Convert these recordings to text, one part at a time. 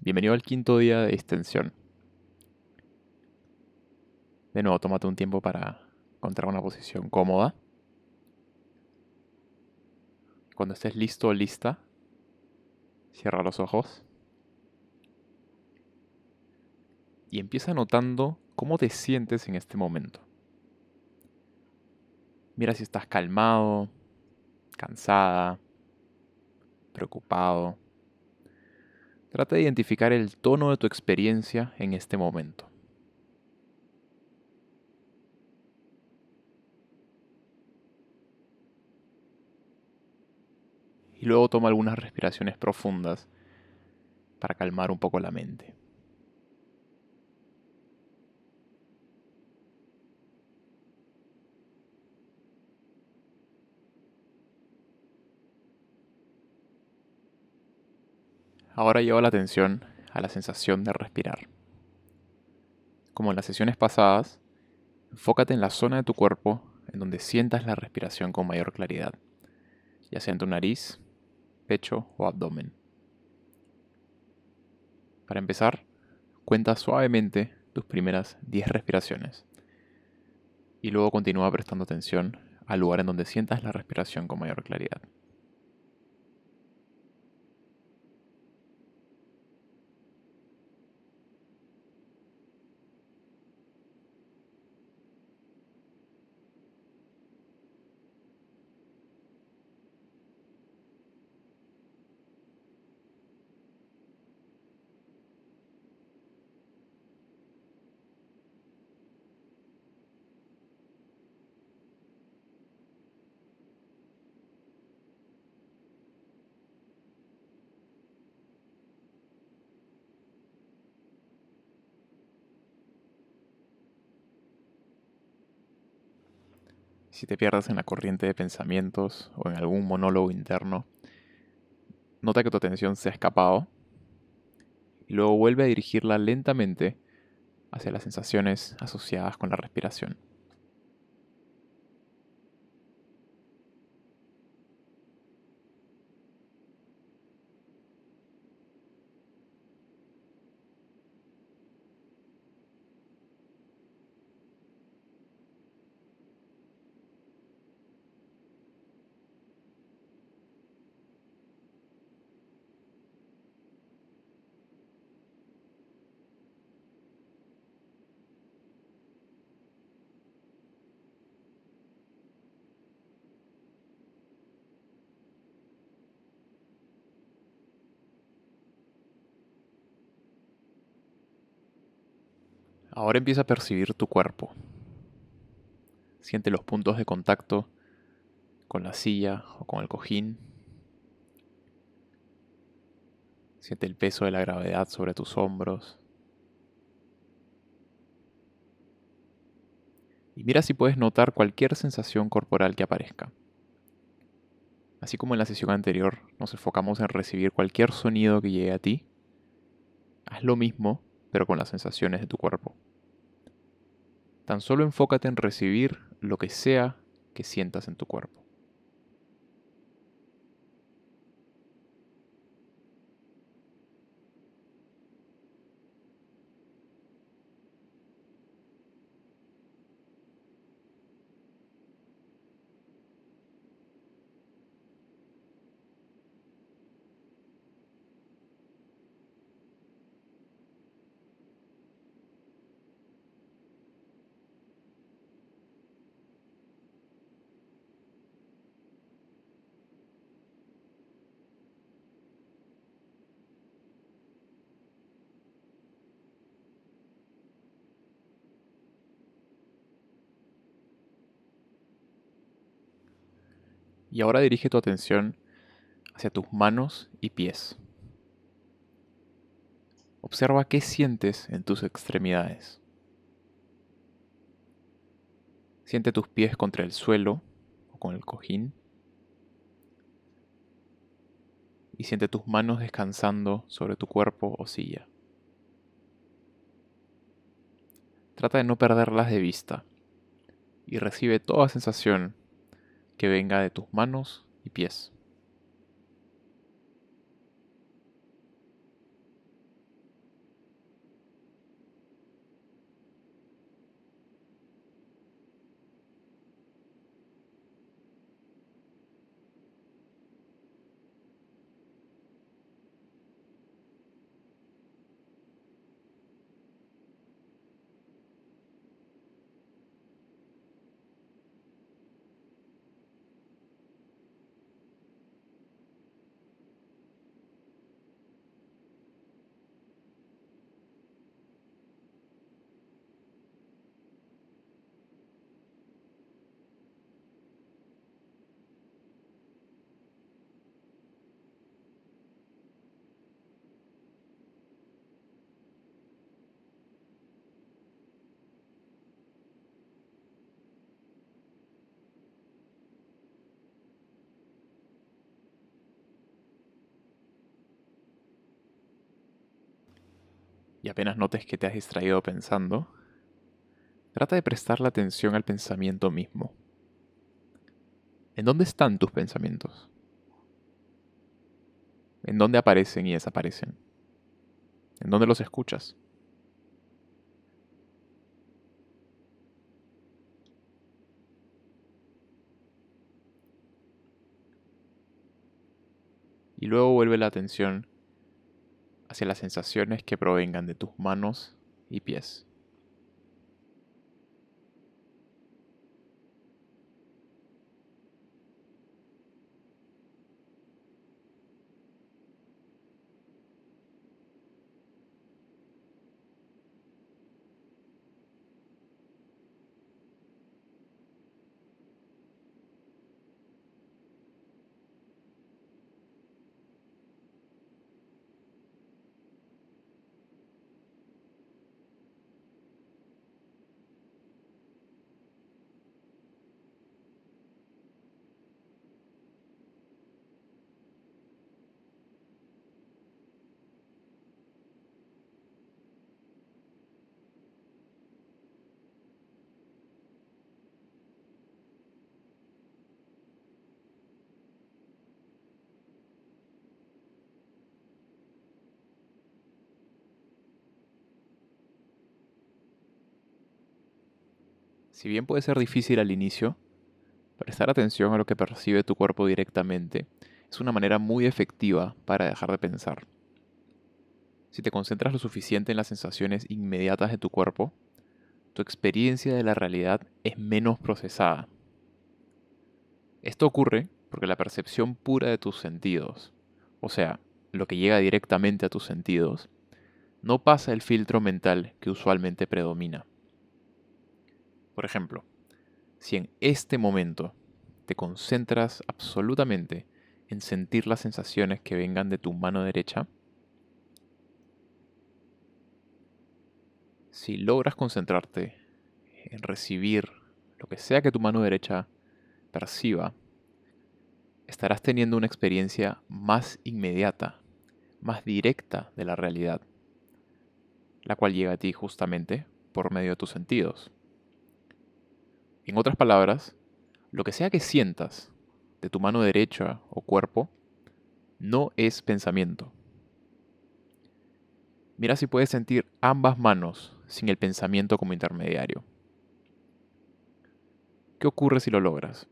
Bienvenido al quinto día de extensión. De nuevo, tómate un tiempo para encontrar una posición cómoda. Cuando estés listo o lista, cierra los ojos. Y empieza notando cómo te sientes en este momento. Mira si estás calmado, cansada, preocupado. Trata de identificar el tono de tu experiencia en este momento. Y luego toma algunas respiraciones profundas para calmar un poco la mente. Ahora lleva la atención a la sensación de respirar. Como en las sesiones pasadas, enfócate en la zona de tu cuerpo en donde sientas la respiración con mayor claridad, ya sea en tu nariz, pecho o abdomen. Para empezar, cuenta suavemente tus primeras 10 respiraciones y luego continúa prestando atención al lugar en donde sientas la respiración con mayor claridad. Si te pierdes en la corriente de pensamientos o en algún monólogo interno, nota que tu atención se ha escapado y luego vuelve a dirigirla lentamente hacia las sensaciones asociadas con la respiración. Ahora empieza a percibir tu cuerpo. Siente los puntos de contacto con la silla o con el cojín. Siente el peso de la gravedad sobre tus hombros. Y mira si puedes notar cualquier sensación corporal que aparezca. Así como en la sesión anterior nos enfocamos en recibir cualquier sonido que llegue a ti, haz lo mismo pero con las sensaciones de tu cuerpo. Tan solo enfócate en recibir lo que sea que sientas en tu cuerpo. Y ahora dirige tu atención hacia tus manos y pies. Observa qué sientes en tus extremidades. Siente tus pies contra el suelo o con el cojín. Y siente tus manos descansando sobre tu cuerpo o silla. Trata de no perderlas de vista y recibe toda sensación que venga de tus manos y pies. Y apenas notes que te has distraído pensando, trata de prestar la atención al pensamiento mismo. ¿En dónde están tus pensamientos? ¿En dónde aparecen y desaparecen? ¿En dónde los escuchas? Y luego vuelve la atención hacia las sensaciones que provengan de tus manos y pies. Si bien puede ser difícil al inicio, prestar atención a lo que percibe tu cuerpo directamente es una manera muy efectiva para dejar de pensar. Si te concentras lo suficiente en las sensaciones inmediatas de tu cuerpo, tu experiencia de la realidad es menos procesada. Esto ocurre porque la percepción pura de tus sentidos, o sea, lo que llega directamente a tus sentidos, no pasa el filtro mental que usualmente predomina. Por ejemplo, si en este momento te concentras absolutamente en sentir las sensaciones que vengan de tu mano derecha, si logras concentrarte en recibir lo que sea que tu mano derecha perciba, estarás teniendo una experiencia más inmediata, más directa de la realidad, la cual llega a ti justamente por medio de tus sentidos. En otras palabras, lo que sea que sientas de tu mano derecha o cuerpo no es pensamiento. Mira si puedes sentir ambas manos sin el pensamiento como intermediario. ¿Qué ocurre si lo logras?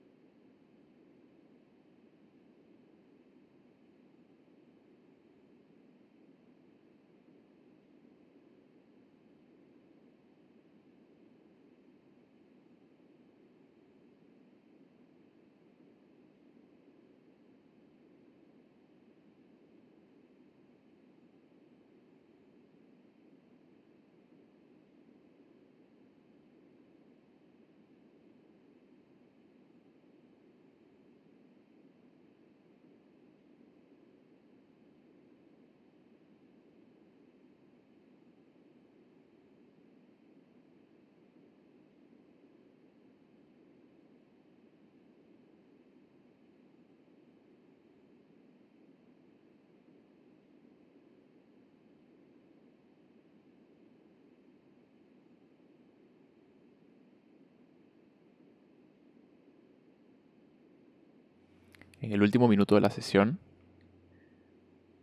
En el último minuto de la sesión,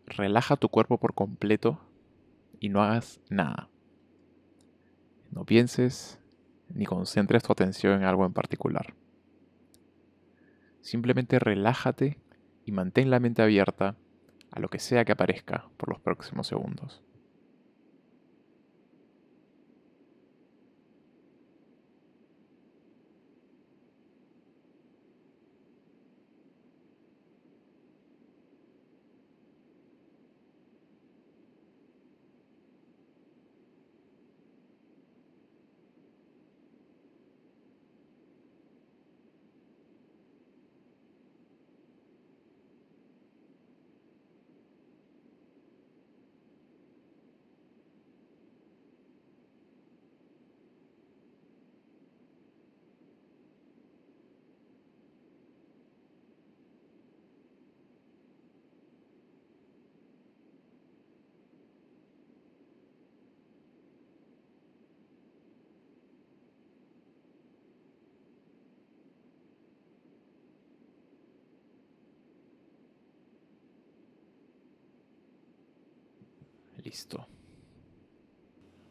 relaja tu cuerpo por completo y no hagas nada. No pienses ni concentres tu atención en algo en particular. Simplemente relájate y mantén la mente abierta a lo que sea que aparezca por los próximos segundos.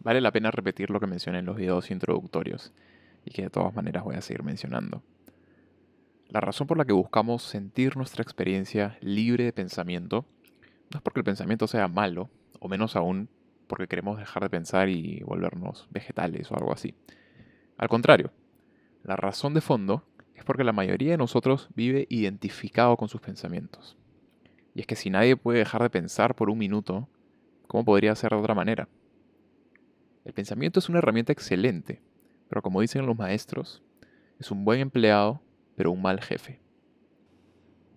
Vale la pena repetir lo que mencioné en los videos introductorios y que de todas maneras voy a seguir mencionando. La razón por la que buscamos sentir nuestra experiencia libre de pensamiento no es porque el pensamiento sea malo, o menos aún porque queremos dejar de pensar y volvernos vegetales o algo así. Al contrario, la razón de fondo es porque la mayoría de nosotros vive identificado con sus pensamientos. Y es que si nadie puede dejar de pensar por un minuto, ¿cómo podría ser de otra manera? El pensamiento es una herramienta excelente, pero como dicen los maestros, es un buen empleado, pero un mal jefe.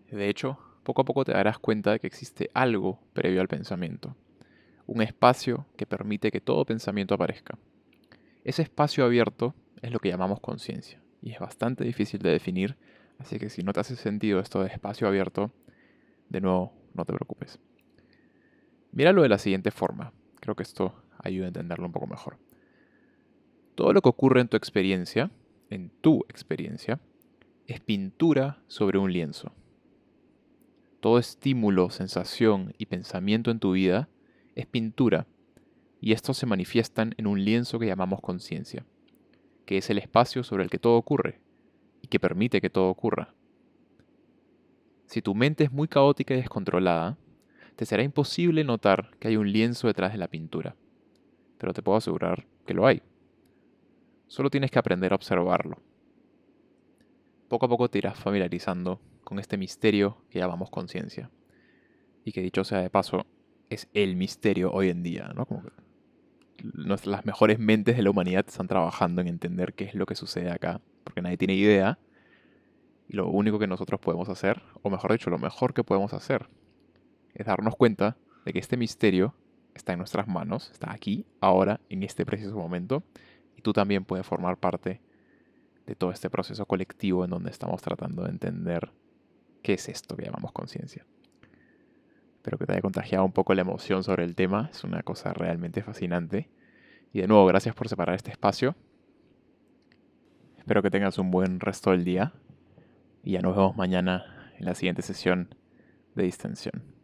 De hecho, poco a poco te darás cuenta de que existe algo previo al pensamiento, un espacio que permite que todo pensamiento aparezca. Ese espacio abierto es lo que llamamos conciencia, y es bastante difícil de definir, así que si no te hace sentido esto de espacio abierto, de nuevo, no te preocupes. Míralo de la siguiente forma, creo que esto ayuda a entenderlo un poco mejor. Todo lo que ocurre en tu experiencia, en tu experiencia, es pintura sobre un lienzo. Todo estímulo, sensación y pensamiento en tu vida es pintura, y estos se manifiestan en un lienzo que llamamos conciencia, que es el espacio sobre el que todo ocurre y que permite que todo ocurra. Si tu mente es muy caótica y descontrolada, te será imposible notar que hay un lienzo detrás de la pintura pero te puedo asegurar que lo hay. Solo tienes que aprender a observarlo. Poco a poco te irás familiarizando con este misterio que llamamos conciencia. Y que dicho sea de paso, es el misterio hoy en día, ¿no? Como las mejores mentes de la humanidad están trabajando en entender qué es lo que sucede acá, porque nadie tiene idea. Y lo único que nosotros podemos hacer, o mejor dicho, lo mejor que podemos hacer, es darnos cuenta de que este misterio está en nuestras manos, está aquí, ahora, en este preciso momento, y tú también puedes formar parte de todo este proceso colectivo en donde estamos tratando de entender qué es esto que llamamos conciencia. Espero que te haya contagiado un poco la emoción sobre el tema, es una cosa realmente fascinante. Y de nuevo, gracias por separar este espacio. Espero que tengas un buen resto del día y ya nos vemos mañana en la siguiente sesión de distensión.